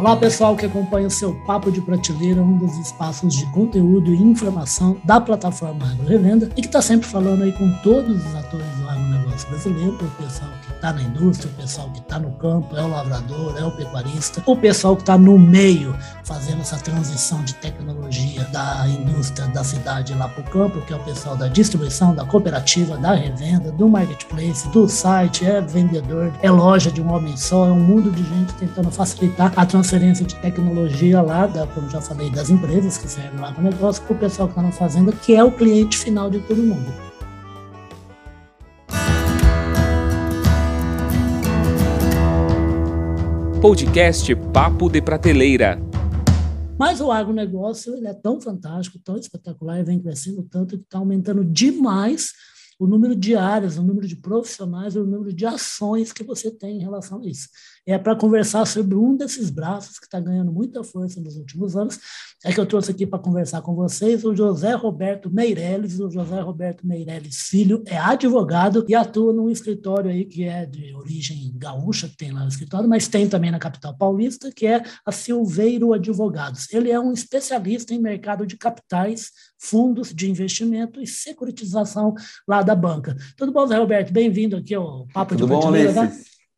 Olá, pessoal que acompanha o seu Papo de Prateleira, um dos espaços de conteúdo e informação da plataforma Agro Revenda e que está sempre falando aí com todos os atores agronegócio brasileiro, o pessoal que está na indústria, o pessoal que está no campo, é o lavrador, é o pecuarista, o pessoal que está no meio, fazendo essa transição de tecnologia da indústria da cidade lá para o campo, que é o pessoal da distribuição, da cooperativa, da revenda, do marketplace, do site, é vendedor, é loja de um homem só, é um mundo de gente tentando facilitar a transferência de tecnologia lá, da, como já falei, das empresas que servem lá para o negócio, para o pessoal que está na fazenda, que é o cliente final de todo mundo. Podcast Papo de Prateleira. Mas o agronegócio ele é tão fantástico, tão espetacular e vem crescendo tanto que está aumentando demais o número de áreas, o número de profissionais, o número de ações que você tem em relação a isso é para conversar sobre um desses braços que está ganhando muita força nos últimos anos. É que eu trouxe aqui para conversar com vocês o José Roberto Meirelles. O José Roberto Meirelles Filho é advogado e atua num escritório aí que é de origem gaúcha, que tem lá no escritório, mas tem também na capital paulista, que é a Silveiro Advogados. Ele é um especialista em mercado de capitais, fundos de investimento e securitização lá da banca. Tudo bom, Zé Roberto? Bem-vindo aqui ao Papo Tudo de bom, Ulisses? Tá?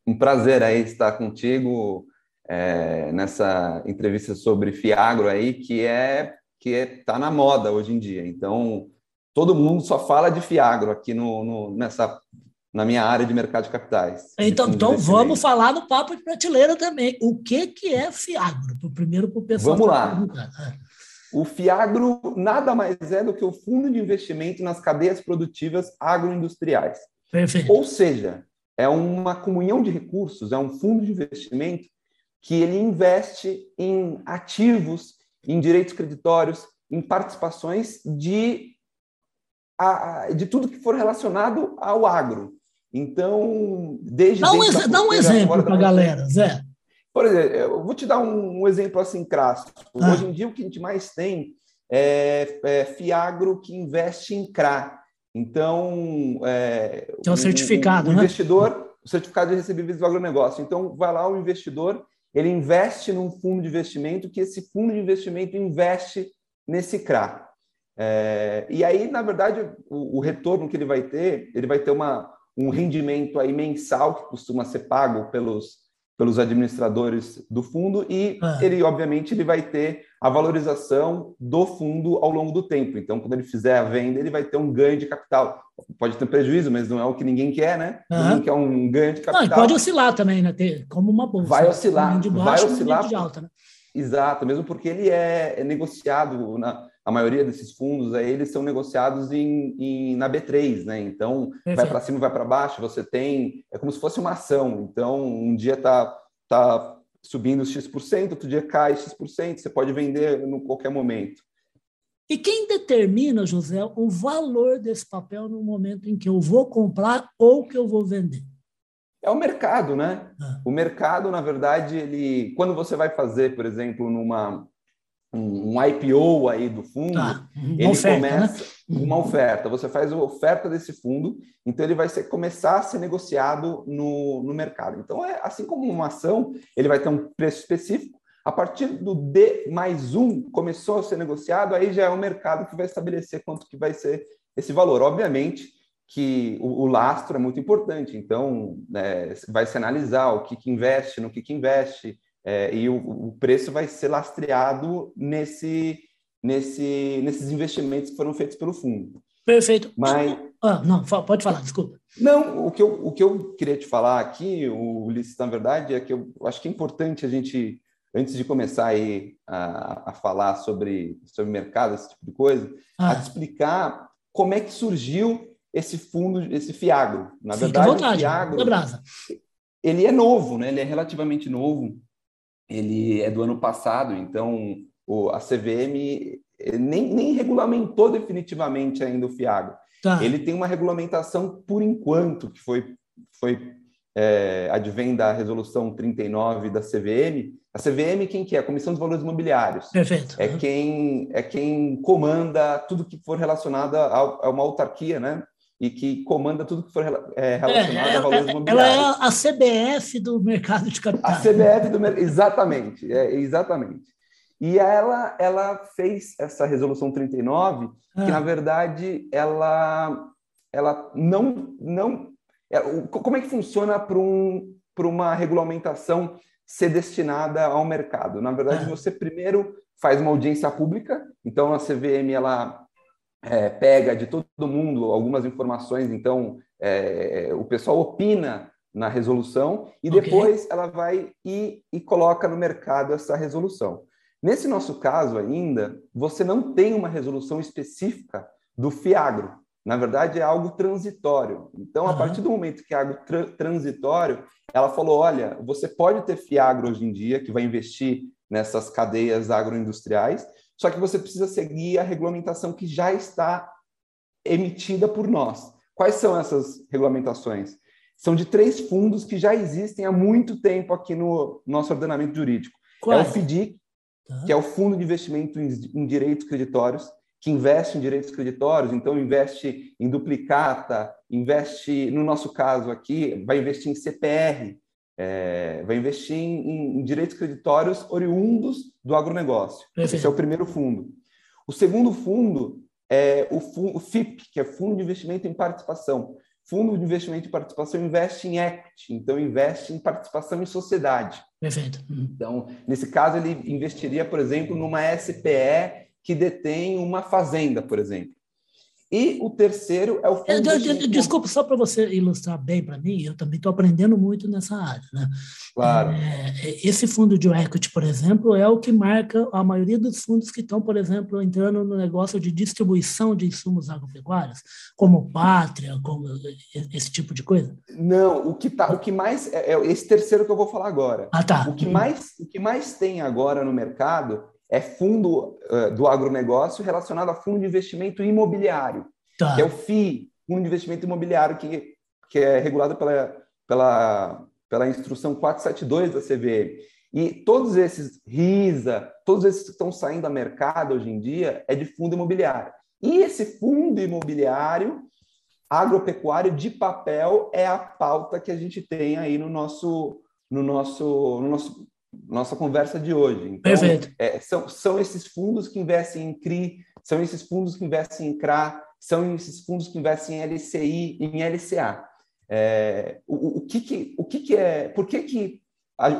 um prazer aí estar contigo é, nessa entrevista sobre Fiagro aí, que é que está é, na moda hoje em dia. Então, todo mundo só fala de Fiagro aqui no, no nessa na minha área de mercado de capitais. Então, de então vamos falar no papo de prateleira também. O que, que é Fiagro? Primeiro para o pessoal. Vamos lá. O Fiagro nada mais é do que o fundo de investimento nas cadeias produtivas agroindustriais. Perfeito. Ou seja, é uma comunhão de recursos, é um fundo de investimento que ele investe em ativos, em direitos creditórios, em participações de, de tudo que for relacionado ao agro. Então, desde. Dá um, dá um exemplo para a galera, Zé. Por exemplo, eu vou te dar um, um exemplo assim crasso. Ah. Hoje em dia, o que a gente mais tem é, é Fiagro que investe em CRA, então, é, que é um certificado, o, o né? investidor, o certificado de recebíveis do agronegócio. Então, vai lá o investidor, ele investe num fundo de investimento que esse fundo de investimento investe nesse CRA. É, e aí, na verdade, o, o, retorno que ele vai ter, ele vai ter uma, um rendimento aí mensal que costuma ser pago pelos pelos administradores do fundo e ah. ele, obviamente, ele vai ter a valorização do fundo ao longo do tempo. Então, quando ele fizer a venda, ele vai ter um ganho de capital. Pode ter prejuízo, mas não é o que ninguém quer, né? Ah. Ninguém quer um ganho de capital. Não, pode oscilar também, né? Ter, como uma bolsa. Vai oscilar, baixo, vai oscilar. De alta, né? Exato, mesmo porque ele é, é negociado na a maioria desses fundos aí, eles são negociados em, em na B3, né? Então, Perfeito. vai para cima, vai para baixo, você tem, é como se fosse uma ação. Então, um dia tá tá subindo X%, outro dia cai X%, você pode vender no qualquer momento. E quem determina, José, o valor desse papel no momento em que eu vou comprar ou que eu vou vender? É o mercado, né? Ah. O mercado, na verdade, ele, quando você vai fazer, por exemplo, numa um, um IPO aí do fundo, ah, ele oferta, começa né? uma oferta. Você faz a oferta desse fundo, então ele vai ser, começar a ser negociado no, no mercado. Então, é assim como uma ação, ele vai ter um preço específico. A partir do D mais um começou a ser negociado, aí já é o mercado que vai estabelecer quanto que vai ser esse valor. Obviamente que o, o lastro é muito importante, então é, vai se analisar o que, que investe, no que, que investe, é, e o, o, preço vai ser lastreado nesse, nesse, nesses investimentos que foram feitos pelo fundo. Perfeito. Mas, ah, não, pode falar, desculpa. Não, o que eu, o que eu queria te falar aqui, o Ulisses, na verdade, é que eu acho que é importante a gente, antes de começar aí a, a falar sobre, sobre mercado, esse tipo de coisa, ah. a te explicar como é que surgiu esse fundo, esse Fiagro. Na Fica verdade, vontade, o Fiagro, ele é novo, né? ele é relativamente novo ele é do ano passado, então o, a CVM eh, nem, nem regulamentou definitivamente ainda o FIAGO. Tá. Ele tem uma regulamentação por enquanto, que foi, foi é, advém da resolução 39 da CVM. A CVM, quem que é? A Comissão de Valores Imobiliários. Perfeito. É quem, é quem comanda tudo que for relacionado a, a uma autarquia, né? E que comanda tudo que for é, relacionado é, a valores ela, imobiliários. Ela é a CBF do mercado de capital. A CBF do mercado, exatamente, é, exatamente. E ela, ela fez essa resolução 39, ah. que na verdade ela, ela não, não, é, como é que funciona para um, uma regulamentação ser destinada ao mercado? Na verdade, ah. você primeiro faz uma audiência pública, então a CVM ela é, pega de todo mundo algumas informações, então é, o pessoal opina na resolução e okay. depois ela vai e, e coloca no mercado essa resolução. Nesse nosso caso ainda, você não tem uma resolução específica do FIAGRO. Na verdade, é algo transitório. Então, a partir do momento que é algo tra transitório, ela falou: olha, você pode ter FIAGRO hoje em dia, que vai investir nessas cadeias agroindustriais, só que você precisa seguir a regulamentação que já está emitida por nós. Quais são essas regulamentações? São de três fundos que já existem há muito tempo aqui no nosso ordenamento jurídico. Qual? É o FDIC, tá. que é o Fundo de Investimento em Direitos Creditórios, que investe em direitos creditórios, então investe em duplicata, investe, no nosso caso aqui, vai investir em CPR, é, vai investir em, em, direitos creditórios oriundos do agronegócio. Perfeito. Esse é o primeiro fundo. O segundo fundo é o, fundo, o FIP, que é Fundo de Investimento em Participação. Fundo de Investimento em Participação investe em equity, então investe em participação em sociedade. Perfeito. Uhum. Então, nesse caso, ele investiria, por exemplo, numa SPE que detém uma fazenda, por exemplo. E o terceiro é o fundo. Eu, eu, desculpa, só para você ilustrar bem para mim, eu também estou aprendendo muito nessa área. Né? Claro. É, esse fundo de equity, por exemplo, é o que marca a maioria dos fundos que estão, por exemplo, entrando no negócio de distribuição de insumos agropecuários, como Pátria, como esse tipo de coisa? Não, o que, tá, o que mais. É, é esse terceiro que eu vou falar agora. Ah, tá. O que mais, o que mais tem agora no mercado é fundo uh, do agronegócio relacionado a fundo de investimento imobiliário, tá. que é o FII, Fundo de Investimento Imobiliário, que, que é regulado pela, pela, pela instrução 472 da CVM. E todos esses RISA, todos esses que estão saindo a mercado hoje em dia, é de fundo imobiliário. E esse fundo imobiliário agropecuário de papel é a pauta que a gente tem aí no nosso, no nosso, no nosso nossa conversa de hoje. Então, Perfeito. É, são, são esses fundos que investem em CRI, são esses fundos que investem em CRA, são esses fundos que investem em LCI e em LCA. É, o, o, que, que, o que, que é. Por que, que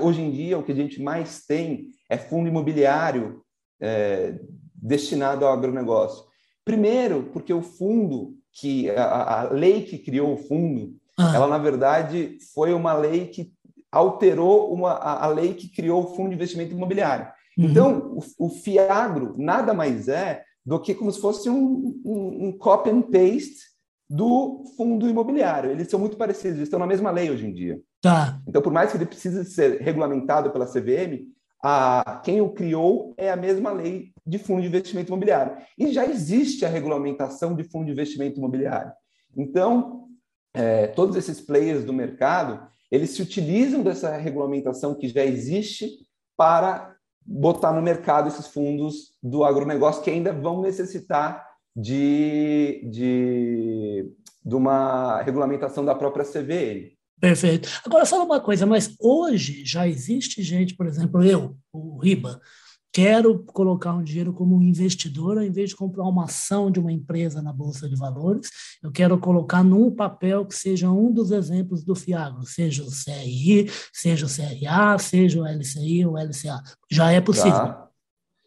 hoje em dia o que a gente mais tem é fundo imobiliário é, destinado ao agronegócio? Primeiro, porque o fundo, que a, a lei que criou o fundo, ah. ela na verdade foi uma lei que alterou uma, a, a, lei que criou o Fundo de Investimento Imobiliário. Uhum. Então, o, o, FIAGRO nada mais é do que como se fosse um, um, um copy and paste do fundo imobiliário. Eles são muito parecidos, estão na mesma lei hoje em dia. Tá. Então, por mais que ele precise ser regulamentado pela CVM, a, quem o criou é a mesma lei de fundo de investimento imobiliário. E já existe a regulamentação de fundo de investimento imobiliário. Então, é, todos esses players do mercado, eles se utilizam dessa regulamentação que já existe para botar no mercado esses fundos do agronegócio que ainda vão necessitar de, de, de uma regulamentação da própria CVM. Perfeito. Agora, fala uma coisa, mas hoje já existe gente, por exemplo, eu, o Riba, quero colocar um dinheiro como um investidor, ao invés de comprar uma ação de uma empresa na Bolsa de Valores, eu quero colocar num papel que seja um dos exemplos do FIAGRO, seja o CRI, seja o CRA, seja o LCI ou LCA. Já é possível. Já,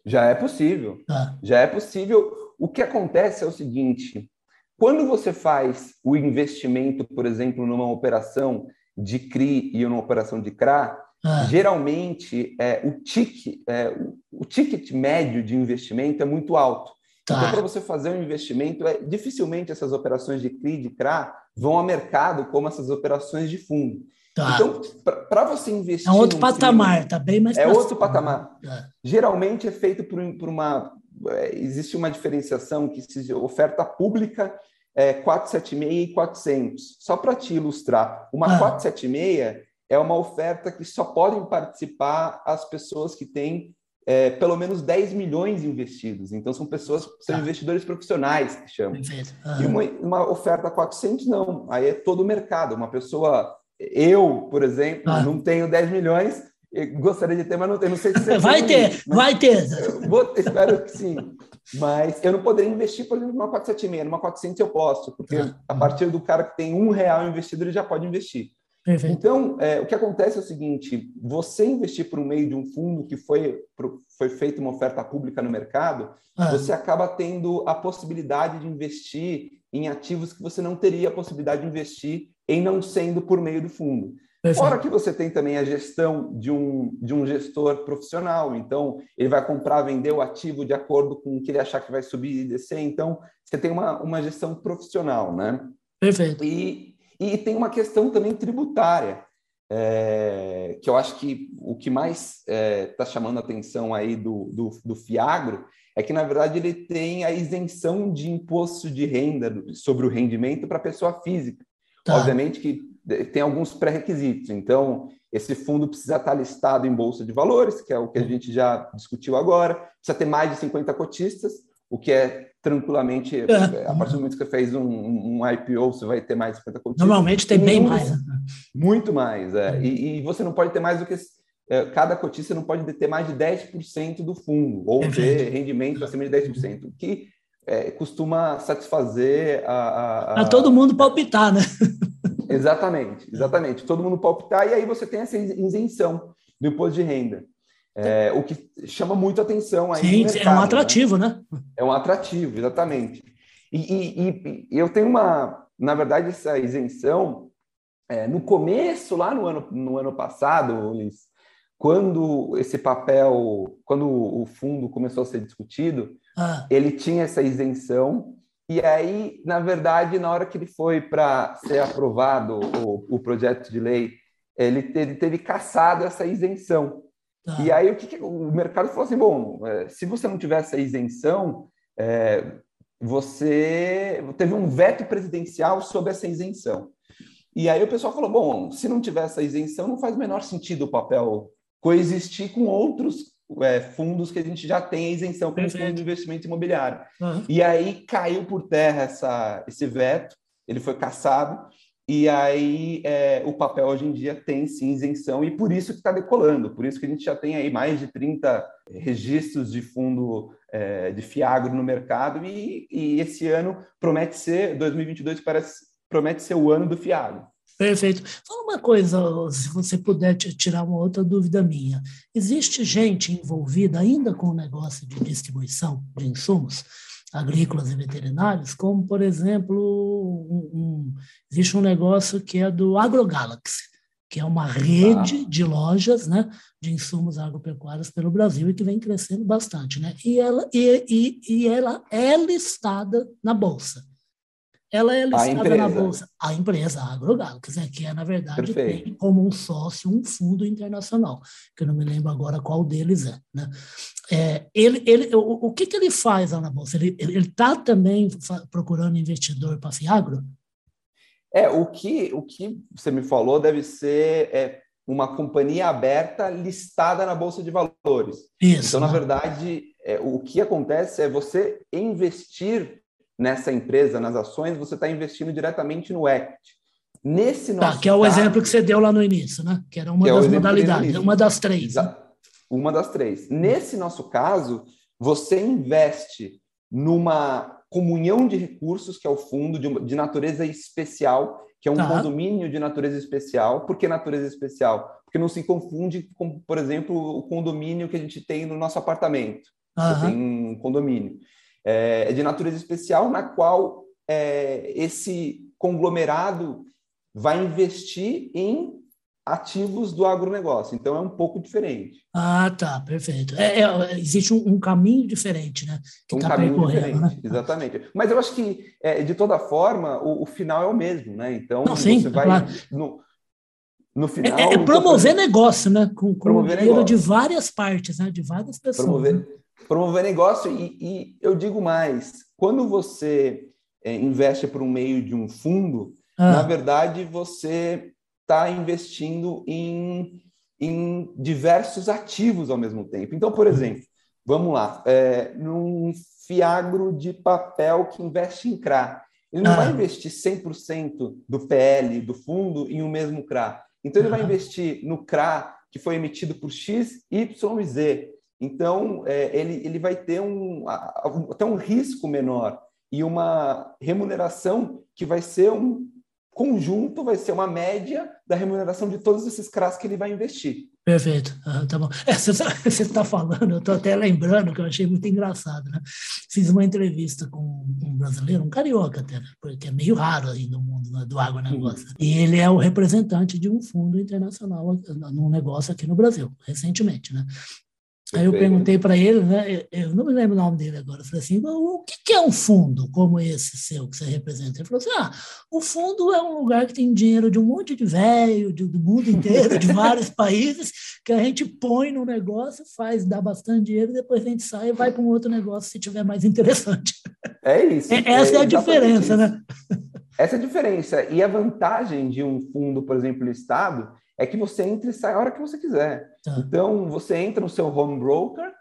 já é possível. Tá. Já é possível. O que acontece é o seguinte: quando você faz o investimento, por exemplo, numa operação de CRI e uma operação de CRA, ah. Geralmente, é, o, tic, é, o, o, ticket médio de investimento é muito alto. Tá. Então, para você fazer um investimento, é, dificilmente essas operações de CRI, de CRA, vão ao mercado como essas operações de fundo. Tá. Então, para você investir. É outro patamar, está bem mais É outro patamar. Tá. Geralmente é feito por, por uma. É, existe uma diferenciação que se oferta pública é, 476 e 400. Só para te ilustrar, uma ah. 476 é uma oferta que só podem participar as pessoas que têm é, pelo menos 10 milhões investidos. Então, são pessoas, são ah. investidores profissionais que chamam. E uma, uma, oferta 400, não. Aí é todo o mercado. Uma pessoa, eu, por exemplo, ah. não tenho 10 milhões, gostaria de ter, mas não tenho. Não sei se vai ter, vai ter. Vou, espero que sim. Mas eu não poderia investir, por exemplo, numa 476. Numa 400 eu posso, porque ah. a partir do cara que tem um real investido, ele já pode investir. Perfeito. Então, é, o que acontece é o seguinte: você investir por meio de um fundo que foi, foi feita uma oferta pública no mercado, ah. você acaba tendo a possibilidade de investir em ativos que você não teria a possibilidade de investir em não sendo por meio do fundo. Perfeito. Fora que você tem também a gestão de um, de um gestor profissional, então ele vai comprar, vender o ativo de acordo com o que ele achar que vai subir e descer, então você tem uma, uma gestão profissional, né? Perfeito. E, e tem uma questão também tributária, é, que eu acho que o que mais está é, tá chamando a atenção aí do, do, do, Fiagro é que, na verdade, ele tem a isenção de imposto de renda sobre o rendimento para pessoa física. Tá. Obviamente que tem alguns pré-requisitos. Então, esse fundo precisa estar listado em bolsa de valores, que é o que a uhum. gente já discutiu agora, precisa ter mais de 50 cotistas, o que é tranquilamente, é. a partir do momento que você fez um, um, IPO, você vai ter mais de 50 cotistas. Normalmente tem bem mais. Né? Muito mais, é. E, e, você não pode ter mais do que. É, cada cotista não pode ter mais de 10% do fundo, ou é ter rendimento acima de 10%, o que é, costuma satisfazer a, a, a... a todo mundo palpitar, né? Exatamente, exatamente. Todo mundo palpitar, e aí você tem essa isenção do imposto de renda. É, o que chama muito atenção aí. Sim, mercado, é um atrativo, né? né? É um atrativo, exatamente. E, e, e, eu tenho uma, na verdade, essa isenção, é, no começo, lá no ano, no ano passado, Luiz, quando esse papel, quando o fundo começou a ser discutido, ah. ele tinha essa isenção e aí, na verdade, na hora que ele foi para ser aprovado o, o, projeto de lei, ele, ele teve caçado essa isenção. Tá. E aí o que, o mercado falou assim, bom, é, se você não tiver essa isenção, é, você teve um veto presidencial sobre essa isenção. E aí o pessoal falou, bom, se não tiver essa isenção, não faz o menor sentido o papel coexistir com outros é, fundos que a gente já tem a isenção como fundo de investimento imobiliário. Uhum. E aí caiu por terra essa, esse veto, ele foi caçado, e aí é, o papel hoje em dia tem sim isenção, e por isso que está decolando, por isso que a gente já tem aí mais de 30 registros de fundo é, de Fiagro no mercado, e, e esse ano promete ser, 2022 parece, promete ser o ano do Fiagro. Perfeito. Fala uma coisa, se você puder tirar uma outra dúvida minha. Existe gente envolvida ainda com o negócio de distribuição de insumos agrícolas e veterinários, como, por exemplo, um, um, existe um negócio que é do AgroGalaxy, que é uma rede ah. de lojas né, de insumos agropecuários pelo Brasil e que vem crescendo bastante. Né? E, ela, e, e, e ela é listada na Bolsa ela é listada na bolsa, a empresa a AgroGalaxy, que é, na verdade, Perfeito. tem como um sócio um fundo internacional, que eu não me lembro agora qual deles é. Né? É, ele, ele, o, o que, que ele faz lá na bolsa? Ele está também procurando investidor para Fiagro? É, o que, o que você me falou deve ser é, uma companhia aberta listada na Bolsa de Valores. Isso, então, né? na verdade, é, o que acontece é você investir nessa empresa, nas ações, você está investindo diretamente no equity. Nesse tá, nosso tá, que é o caso, exemplo que você deu lá no início, né? Que era uma é das modalidades, uma das três. Né? Uma das três. Nesse nosso caso, você investe numa comunhão de recursos, que é o fundo de, de natureza especial, que é um tá. condomínio de natureza especial. Por que natureza especial? Porque não se confunde com, por exemplo, o condomínio que a gente tem no nosso apartamento. Uhum. Você tem um condomínio é, de natureza especial, na qual é, esse conglomerado vai investir em ativos do agronegócio. Então é um pouco diferente. Ah, tá, perfeito. É, é existe um, um, caminho diferente, né? Que um tá caminho diferente, né? exatamente. Mas eu acho que, é, de toda forma, o, o, final é o mesmo, né? Então Não, sim, você vai. Claro. No, no final. É, é promover negócio, né? Com, com promover dinheiro negócio. de várias partes, né? De várias pessoas. Promover, né? Promover negócio e, e eu digo mais, quando você é, investe por um meio de um fundo, ah. na verdade você está investindo em em diversos ativos ao mesmo tempo. Então, por exemplo, vamos lá, é, num fiagro de papel que investe em CRA, ele não ah. vai investir 100% do PL do fundo em um mesmo CRA. Então, ele vai investir no CRA que foi emitido por X, Y e Z. Então, é, ele, ele vai ter um, até um risco menor e uma remuneração que vai ser um conjunto, vai ser uma média da remuneração de todos esses CRAs que ele vai investir. Perfeito, ah, tá bom. É, você está falando, eu estou até lembrando que eu achei muito engraçado, né? Fiz uma entrevista com um brasileiro, um carioca até, né? porque é meio raro aí no mundo né, do agronegócio. Uhum. E ele é o representante de um fundo internacional num negócio aqui no Brasil, recentemente, né? Aí eu perguntei para ele, né, eu não me lembro o nome dele agora, eu falei assim, o que é um fundo como esse seu que você representa? Ele falou assim, ah, o fundo é um lugar que tem dinheiro de um monte de velho, do mundo inteiro, de vários países, que a gente põe no negócio, faz, dá bastante dinheiro, depois a gente sai e vai para um outro negócio se tiver mais interessante. É isso. É, essa é, é a diferença, isso. né? Essa é a diferença. E a vantagem de um fundo, por exemplo, listado, é que você entra e sai a hora que você quiser. Tá. Então, você entra no seu home broker,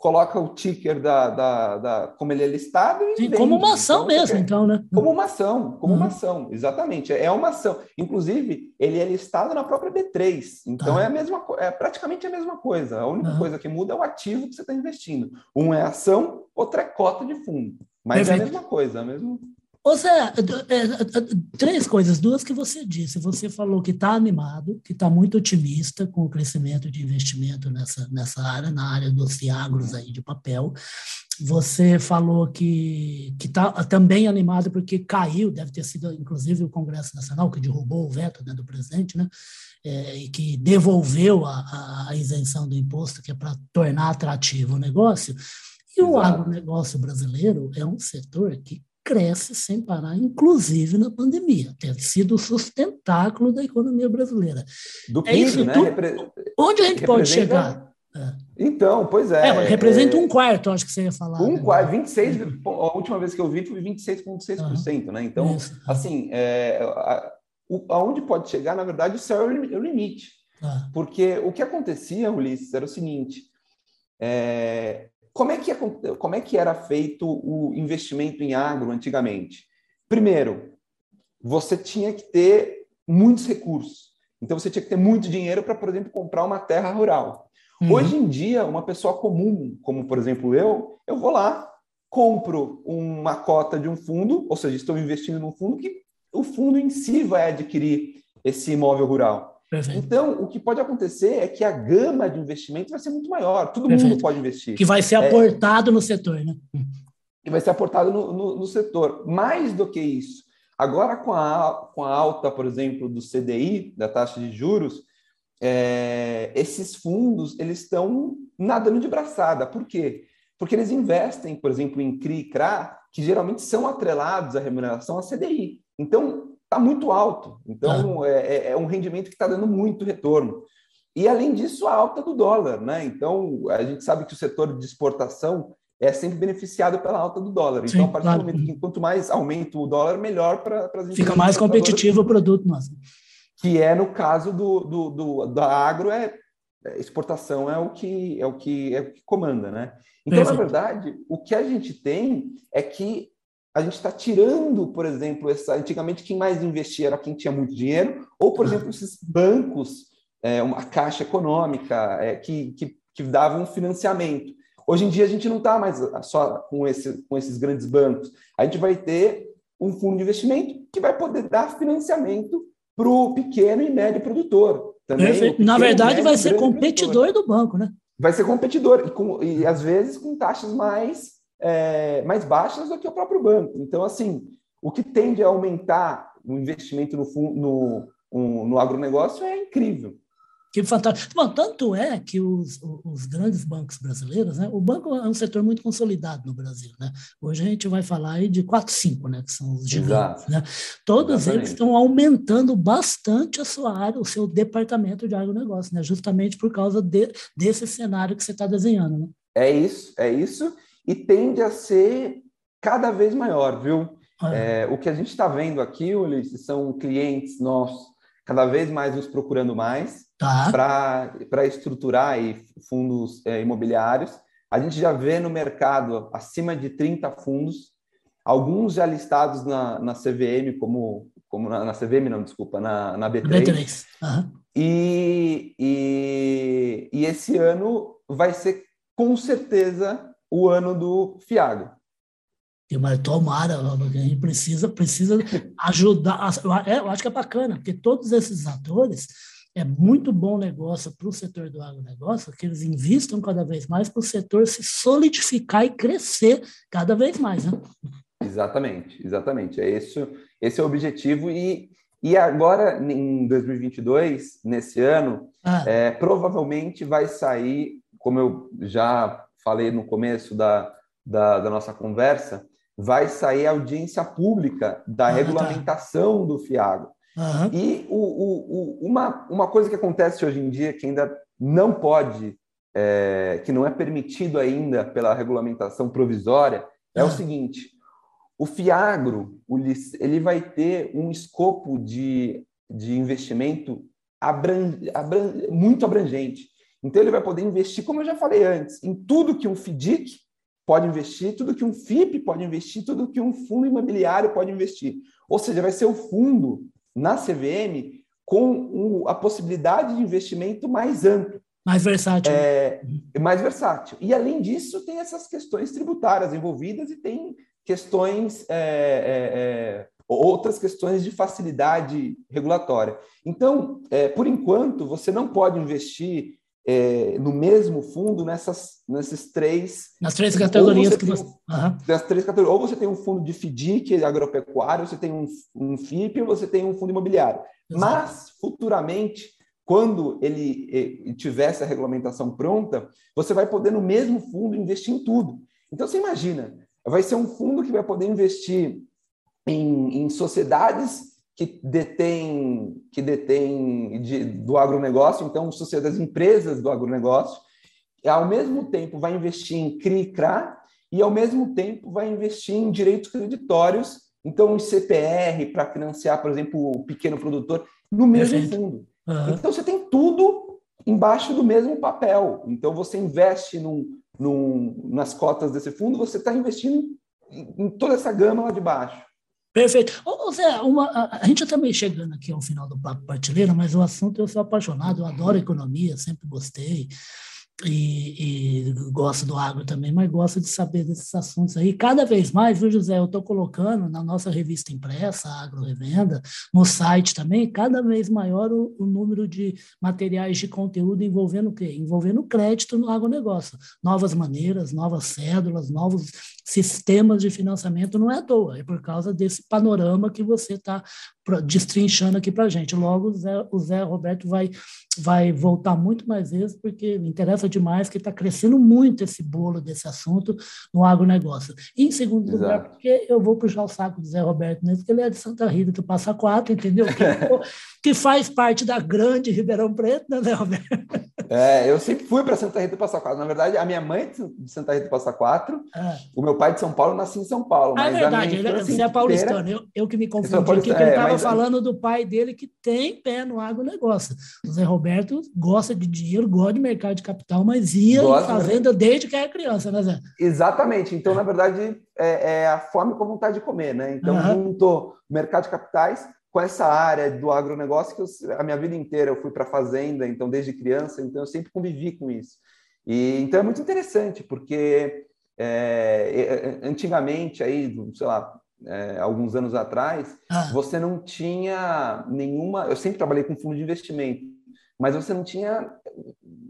coloca o ticker da, da, da como ele é listado e Sim, vende. como uma ação então, mesmo, então, né? Como uma ação, como uhum. uma ação, exatamente. É uma ação. Inclusive, ele é listado na própria B3. Então tá. é a mesma é praticamente a mesma coisa. A única uhum. coisa que muda é o ativo que você está investindo. Um é ação, outra é cota de fundo. Mas Perfeito. é a mesma coisa, a mesma. Ou seja, é, é, três coisas, duas que você disse. Você falou que está animado, que está muito otimista com o crescimento de investimento nessa, nessa área, na área dos fiagros aí de papel. Você falou que está também animado porque caiu, deve ter sido inclusive o Congresso Nacional que derrubou o veto né, do presidente, né? É, e que devolveu a, a, isenção do imposto, que é para tornar atrativo o negócio. E Exato. o agronegócio brasileiro é um setor que cresce sem parar, inclusive na pandemia. Tem sido o sustentáculo da economia brasileira. Do PIB, é isso, né? Repre... Onde a gente pode chegar? Então, pois é. é representa é... um quarto, acho que você ia falar. Um né? quarto, 26, a última vez que eu vi foi 26,6%, uhum. né? Então, isso. assim, é, a, aonde pode chegar, na verdade, o céu é o é limite. Ah. Porque o que acontecia, Ulisses, era o seguinte, é, como é, que, como é que era feito o investimento em agro antigamente? Primeiro, você tinha que ter muitos recursos. Então, você tinha que ter muito dinheiro para, por exemplo, comprar uma terra rural. Uhum. Hoje em dia, uma pessoa comum, como por exemplo eu, eu vou lá, compro uma cota de um fundo, ou seja, estou investindo num fundo que o fundo em si vai adquirir esse imóvel rural. Perfeito. Então, o que pode acontecer é que a gama de investimento vai ser muito maior. Todo Perfeito. mundo pode investir. Que vai ser é, aportado no setor, né? Que vai ser aportado no, no, no, setor. Mais do que isso, agora com a, com a alta, por exemplo, do CDI, da taxa de juros, é, esses fundos eles estão nadando de braçada. Por quê? Porque eles investem, por exemplo, em CRI e CRA, que geralmente são atrelados à remuneração a CDI. Então, está muito alto. Então, ah. é, é, um rendimento que está dando muito retorno. E, além disso, a alta do dólar. Né? Então, a gente sabe que o setor de exportação é sempre beneficiado pela alta do dólar. Sim, então, a partir claro. do momento que quanto mais aumenta o dólar, melhor para as empresas. Fica mais competitivo o produto. Que é no caso do, do, do, da agro, é, é exportação é o que é o que é o que comanda, né? Então, na verdade, o que a gente tem é que a gente está tirando, por exemplo, essa. Antigamente, quem mais investia era quem tinha muito dinheiro, ou, por exemplo, esses bancos, é, uma caixa econômica é, que, que, que davam financiamento. Hoje em dia, a gente não está mais só com, esse, com esses grandes bancos. A gente vai ter um fundo de investimento que vai poder dar financiamento para o pequeno e médio produtor. Também, Na verdade, vai ser competidor produtor. do banco, né? Vai ser competidor, e, com, e às vezes com taxas mais é, mais baixas do que o próprio banco. Então, assim, o que tende a aumentar o investimento no, no, no, no agronegócio é incrível. Que fantástico. Bom, tanto é que os, os grandes bancos brasileiros, né? O banco é um setor muito consolidado no Brasil, né? Hoje a gente vai falar aí de quatro, cinco, né? Que são os gigantes, né? Todos Exatamente. eles estão aumentando bastante a sua área, o seu departamento de agronegócio, né? Justamente por causa de, desse cenário que você está desenhando, né? É isso, é isso e tende a ser cada vez maior, viu? É. É, o que a gente está vendo aqui, Ulisses, são clientes nossos cada vez mais nos procurando mais tá. para estruturar aí fundos é, imobiliários. A gente já vê no mercado acima de 30 fundos, alguns já listados na, na CVM, como, como na, na CVM, não, desculpa, na, na B3. B3. Uhum. E, e, e esse ano vai ser com certeza o ano do Fiago. Mas tomara, a gente precisa, precisa ajudar. É, eu acho que é bacana, porque todos esses atores é muito bom negócio para o setor do agronegócio que eles investam cada vez mais para o setor se solidificar e crescer cada vez mais. Né? Exatamente, exatamente. É esse, esse é o objetivo. E, e agora, em 2022, nesse ano, ah. é, provavelmente vai sair, como eu já falei no começo da, da, da nossa conversa, vai sair a audiência pública da ah, tá. regulamentação tá. do FIAGO. Uhum. E o, o, o, uma, uma coisa que acontece hoje em dia que ainda não pode, é, que não é permitido ainda pela regulamentação provisória, é uhum. o seguinte: o FIAGRO ele vai ter um escopo de, de investimento muito abrangente. Então, ele vai poder investir, como eu já falei antes, em tudo que um FDIC pode investir, tudo que um FIP pode investir, tudo que um fundo imobiliário pode investir. Ou seja, vai ser o fundo na CVM com a possibilidade de investimento mais amplo. Mais versátil. É, mais versátil. E, além disso, tem essas questões tributárias envolvidas e tem questões, é, é, é outras questões de facilidade regulatória. Então, é, por enquanto, você não pode investir é, no mesmo fundo nessas, nesses três. Nas três categorias que você. uhum. três categorias. Ou você tem um fundo de FDIC agropecuário, você tem um, um FIP, ou você tem um fundo imobiliário. Exato. Mas, futuramente, quando ele, ele tiver essa regulamentação pronta, você vai poder, no mesmo fundo, investir em tudo. Então, você imagina, vai ser um fundo que vai poder investir em, em sociedades que detém, que detém de, do agronegócio, então sociedades empresas do agronegócio, ao mesmo tempo vai investir em CRI e CRA, e ao mesmo tempo vai investir em direitos creditórios, então em CPR para financiar, por exemplo, o pequeno produtor, no mesmo fundo. Uhum. Então você tem tudo embaixo do mesmo papel. Então você investe num, num, nas cotas desse fundo, você está investindo em, em toda essa gama lá de baixo. Perfeito. Ô, Zé, uma, a, gente está meio chegando aqui ao final do Papo Partilheiro, mas o assunto eu sou apaixonado, eu adoro economia, sempre gostei e, e, gosto do agro também, mas gosto de saber desses assuntos aí. Cada vez mais, viu, José? Eu estou colocando na nossa revista impressa, Agro Revenda, no site também, cada vez maior o, o, número de materiais de conteúdo envolvendo o quê? Envolvendo crédito no agronegócio. Novas maneiras, novas cédulas, novos sistemas de financiamento, não é à toa, é por causa desse panorama que você está destrinchando aqui para a gente. Logo, o Zé, o Zé Roberto vai, vai voltar muito mais vezes, porque me interessa demais, que está crescendo muito esse bolo desse assunto no agronegócio. E, em segundo Exato. lugar, porque eu vou puxar o saco do Zé Roberto mesmo, porque ele é de Santa Rita do Passa Quatro, entendeu? Que, que, faz parte da grande Ribeirão Preto, né, Zé Roberto? É, eu sempre fui para Santa Rita do Passa Quatro. Na verdade, a minha mãe é de Santa Rita do Passa Quatro, ah. o meu pai de São Paulo nasceu em São Paulo. Ah, é verdade, ele, você é paulistano. Eu, eu que me confundi aqui, porque ele estava é, mas... falando do pai dele que tem pé no agronegócio. O Zé Roberto gosta de dinheiro, gosta de mercado de capital, mas ia gosta, fazenda desde que era criança, né, Zé? Exatamente. Então, na verdade, é, é a fome com a vontade de comer, né? Então, uhum. juntou mercado de capitais com essa área do agronegócio que eu, a minha vida inteira eu fui para fazenda, então desde criança, então eu sempre convivi com isso. E então é muito interessante porque é, antigamente aí, sei lá, é, alguns anos atrás, ah. você não tinha nenhuma. Eu sempre trabalhei com fundo de investimento, mas você não tinha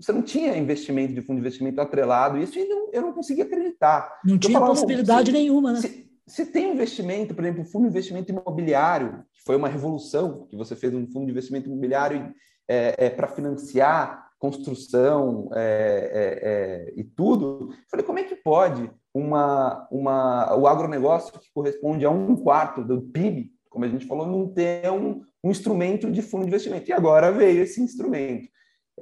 você não tinha investimento de fundo de investimento atrelado. Isso eu não, eu não conseguia acreditar. Não eu tinha falava, possibilidade se, nenhuma, né? Se, se tem investimento, por exemplo, fundo de investimento imobiliário, que foi uma revolução, que você fez um fundo de investimento imobiliário é, é para financiar construção é, é, é, e tudo. Eu falei, como é que pode uma, uma, o agronegócio, que corresponde a um quarto do PIB, como a gente falou, não ter um, um instrumento de fundo de investimento? E agora veio esse instrumento.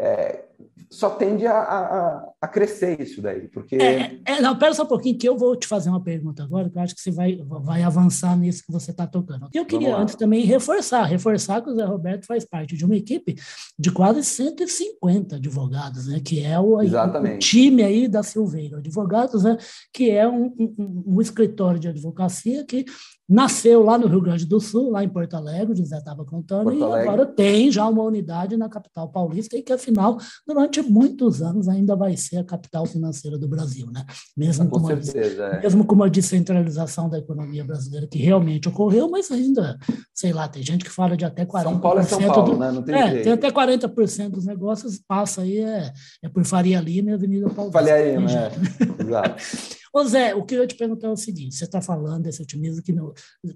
É, só tende a, a, a, crescer isso daí, porque... É, é, não, pera só um pouquinho que eu vou te fazer uma pergunta agora, que eu acho que você vai, vai avançar nisso que você está tocando. Eu queria antes também reforçar, reforçar que o Zé Roberto faz parte de uma equipe de quase 150 advogados, né, que é o, o time aí da Silveira Advogados, né, que é um, um, um escritório de advocacia que Nasceu lá no Rio Grande do Sul, lá em Porto Alegre, o José estava contando, Porto e Alegre. agora tem já uma unidade na capital paulista e que, afinal, durante muitos anos ainda vai ser a capital financeira do Brasil, né? Mesmo, com, com uma, certeza, é. mesmo com uma descentralização da economia brasileira que realmente ocorreu, mas ainda, sei lá, tem gente que fala de até 40%. São Paulo é São Paulo, do, né? Não tem é, jeito. tem até 40% dos negócios passa aí, é, é por Faria Lima e Avenida Paulista. Faria Lima, é. Exato. Ô Zé, o que eu ia te perguntar é o seguinte: você está falando desse otimismo que não,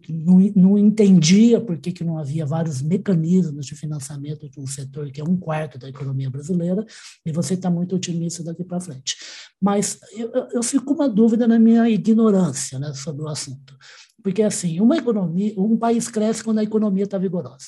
não, não entendia por que, que não havia vários mecanismos de financiamento de um setor que é um quarto da economia brasileira, e você está muito otimista daqui para frente. Mas eu, eu fico com uma dúvida na minha ignorância né, sobre o assunto. Porque, assim, uma economia, um país cresce quando a economia está vigorosa.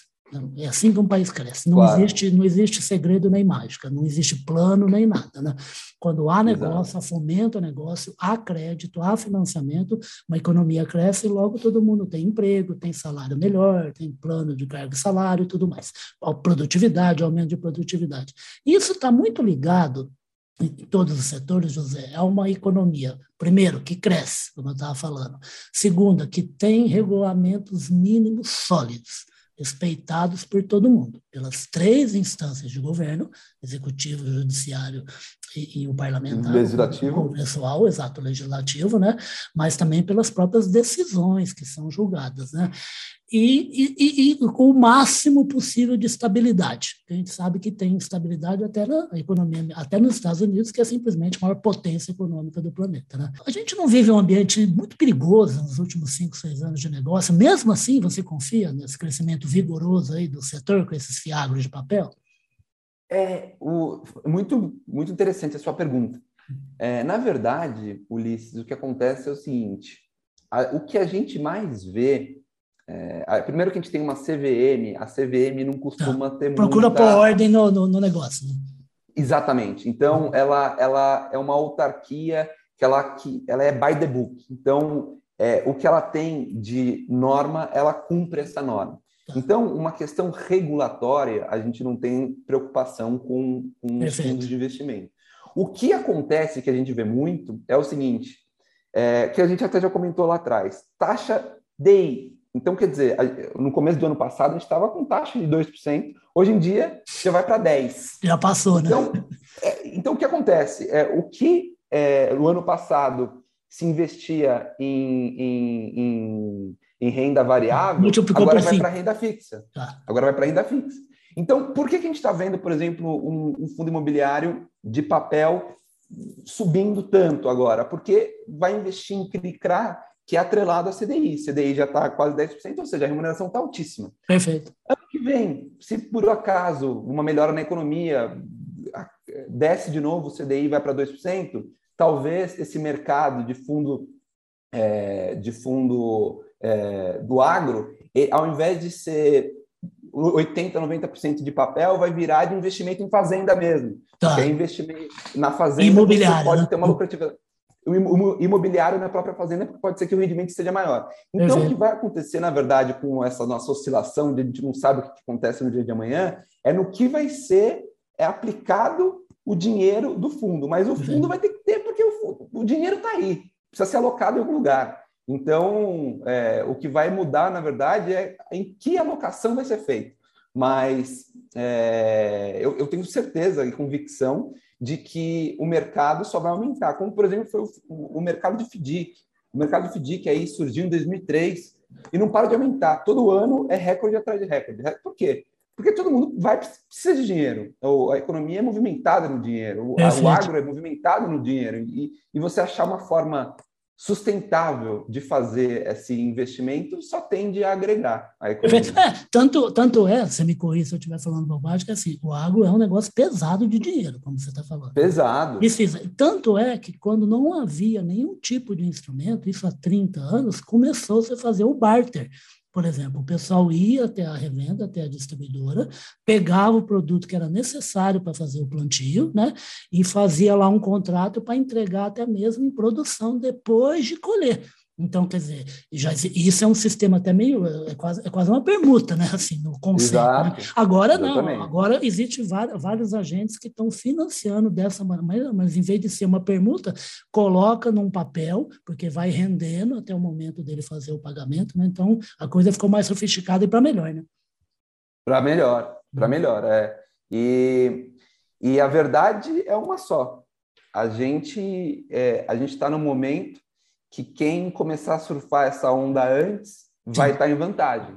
É assim que um país cresce. Não, claro. existe, não existe segredo nem mágica, não existe plano nem nada. Né? Quando há negócio, há fomento ao negócio, há crédito, há financiamento, uma economia cresce e logo todo mundo tem emprego, tem salário melhor, tem plano de cargo e salário e tudo mais. A produtividade, aumento de produtividade. Isso está muito ligado em todos os setores, José, é uma economia, primeiro, que cresce, como eu estava falando. Segunda, que tem regulamentos mínimos sólidos respeitados por todo mundo, pelas três instâncias de governo, executivo, judiciário e, e o parlamentar, legislativo, o pessoal, exato, legislativo, né? Mas também pelas próprias decisões que são julgadas, né? E, e, e, com o máximo possível de estabilidade. A gente sabe que tem estabilidade até na economia, até nos Estados Unidos, que é simplesmente a maior potência econômica do planeta. Né? A gente não vive um ambiente muito perigoso nos últimos cinco, seis anos de negócio. Mesmo assim, você confia nesse crescimento vigoroso aí do setor com esses fiagros de papel? É o, muito, muito interessante a sua pergunta. É, na verdade, Ulisses, o que acontece é o seguinte: a, o que a gente mais vê. É, primeiro que a gente tem uma CVM, a CVM não costuma tá. ter Procura muita... pôr ordem no, no, no negócio. Né? Exatamente. Então, ela, ela é uma autarquia que ela, que ela é by the book. Então, é, o que ela tem de norma, ela cumpre essa norma. Então, uma questão regulatória, a gente não tem preocupação com, com os fundos de investimento. O que acontece, que a gente vê muito, é o seguinte, é, que a gente até já comentou lá atrás, taxa DI. Então, quer dizer, no começo do ano passado, a gente estava com taxa de 2%, hoje em dia já vai para 10%. Já passou, né? Então, é, então o que acontece? É, o que é, no ano passado se investia em, em, em em renda variável, agora vai para renda fixa. Tá. Agora vai para renda fixa. Então, por que, que a gente está vendo, por exemplo, um, um, fundo imobiliário de papel subindo tanto agora? Porque vai investir em CRICRA, que é atrelado à CDI. CDI já está quase 10%, ou seja, a remuneração está altíssima. Perfeito. Ano que vem, se por acaso uma melhora na economia desce de novo o CDI vai para 2%, talvez esse mercado de fundo é, de fundo é, do agro, ao invés de ser 80, 90% de papel, vai virar de investimento em fazenda mesmo. Tá. É investimento na fazenda imobiliário, pode né? ter uma lucratividade. O imobiliário na própria fazenda pode ser que o rendimento seja maior. Então, uhum. o que vai acontecer, na verdade, com essa nossa oscilação, de a gente não sabe o que acontece no dia de amanhã, é no que vai ser é aplicado o dinheiro do fundo. Mas o fundo uhum. vai ter que ter, porque o, o dinheiro está aí, precisa ser alocado em algum lugar. Então, é, o que vai mudar, na verdade, é em que alocação vai ser feita. Mas é, eu, eu, tenho certeza e convicção de que o mercado só vai aumentar, como, por exemplo, foi o, o mercado de FDIC. O mercado de FDIC aí surgiu em 2003 e não para de aumentar. Todo ano é recorde atrás de recorde. Por quê? Porque todo mundo vai precisa de dinheiro. A economia é movimentada no dinheiro, o, o agro é movimentado no dinheiro. E, e você achar uma forma sustentável de fazer esse investimento só tende a agregar a economia. É, tanto, tanto é, você me corrija se eu estiver falando bobagem, que assim, o agro é um negócio pesado de dinheiro, como você está falando. Pesado. Precisa. Tanto é que quando não havia nenhum tipo de instrumento, isso há 30 anos, começou-se a fazer o barter Por exemplo, o pessoal ia até a revenda, até a distribuidora, pegava o produto que era necessário para fazer o plantio, né? E fazia lá um contrato para entregar até mesmo em produção depois de colher. Então, quer dizer, já, isso é um sistema até meio, é quase, é quase uma permuta, né? Assim, no conceito. Né? Agora não, agora existe vários, vários agentes que estão financiando dessa maneira, mas em vez de ser uma permuta, coloca num papel, porque vai rendendo até o momento dele fazer o pagamento, né? Então, a coisa ficou mais sofisticada e para melhor, né? Para melhor, para melhor, é. E, e a verdade é uma só. A gente é, a gente está no momento que quem começar a surfar essa onda antes vai estar em vantagem.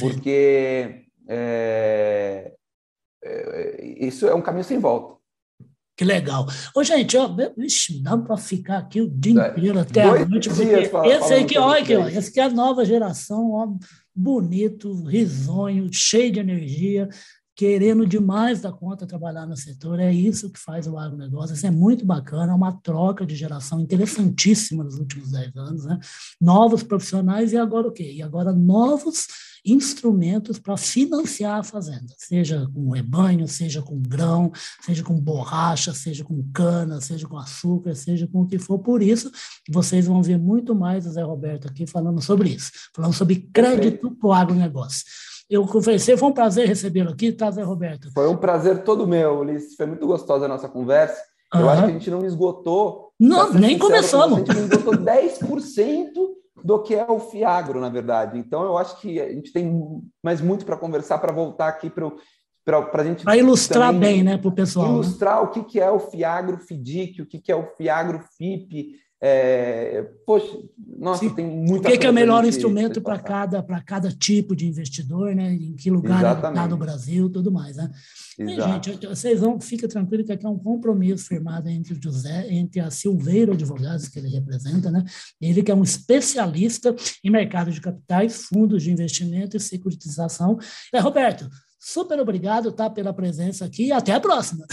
Porque é, é, isso é um caminho sem volta. Que legal. Ô, gente, ó, ixi, dá para ficar aqui o dia é, inteiro até a noite. esse aí que, olha aqui, ó, esse aqui é a nova geração, ó, bonito, risonho, cheio de energia querendo demais da conta trabalhar no setor. É isso que faz o agronegócio. Isso é muito bacana, é uma troca de geração interessantíssima nos últimos 10 anos. Né? Novos profissionais e agora o quê? E agora novos instrumentos para financiar a fazenda, seja com rebanho, seja com grão, seja com borracha, seja com cana, seja com açúcar, seja com o que for. Por isso, vocês vão ver muito mais o Zé Roberto aqui falando sobre isso, falando sobre crédito para o agronegócio. Eu conversei, foi um prazer recebê-lo aqui, tá, Zé Roberto? Foi um prazer todo meu, Ulisses. Foi muito gostosa a nossa conversa. Uhum. Eu acho que a gente não esgotou. Não, nem começamos. A gente não esgotou 10% do que é o Fiagro, na verdade. Então, eu acho que a gente tem mais muito para conversar, para voltar aqui para para a gente. Para ilustrar bem, né, para o pessoal. Né? Ilustrar né? o que, que é o Fiagro FIDIC, o que, que é o Fiagro FIP, é, poxa, nossa, Sim. tem muita O que, que é o melhor instrumento para cada, cada tipo de investidor, né? Em que lugar está no Brasil, tudo mais, né? E, gente, vocês vão, fica tranquilo que aqui é um compromisso firmado entre o José, entre a Silveira Advogados, que ele representa, né? Ele que é um especialista em mercado de capitais, fundos de investimento e securitização. É, Roberto, super obrigado tá, pela presença aqui e até a próxima.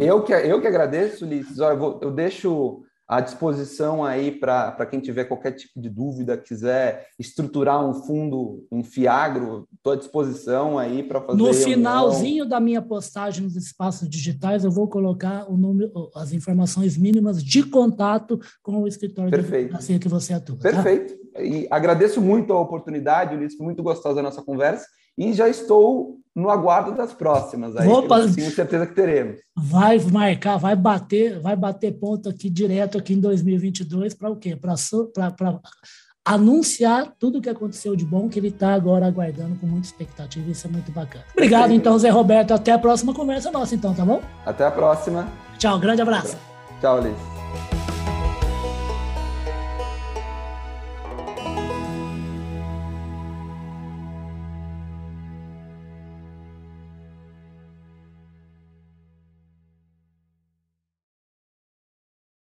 Eu que, eu que agradeço, Ulisses. Olha, eu, vou, eu deixo à disposição aí para quem tiver qualquer tipo de dúvida, quiser estruturar um fundo, um fiagro, estou à disposição aí para fazer. No finalzinho da minha postagem nos espaços digitais, eu vou colocar o número, as informações mínimas de contato com o escritório Perfeito. de que você atua. Tá? Perfeito. Tá? E agradeço muito a oportunidade, Ulisses, foi muito gostosa a nossa conversa e já estou no aguardo das próximas. Aí, Opa, tenho certeza que teremos. Vai marcar, vai bater, vai bater ponto aqui direto aqui em 2022 para o quê? Para anunciar tudo o que aconteceu de bom que ele está agora aguardando com muita expectativa. Isso é muito bacana. Obrigado, então, Zé Roberto. Até a próxima conversa nossa, então, tá bom? Até a próxima. Tchau, grande abraço. Tchau, Liz.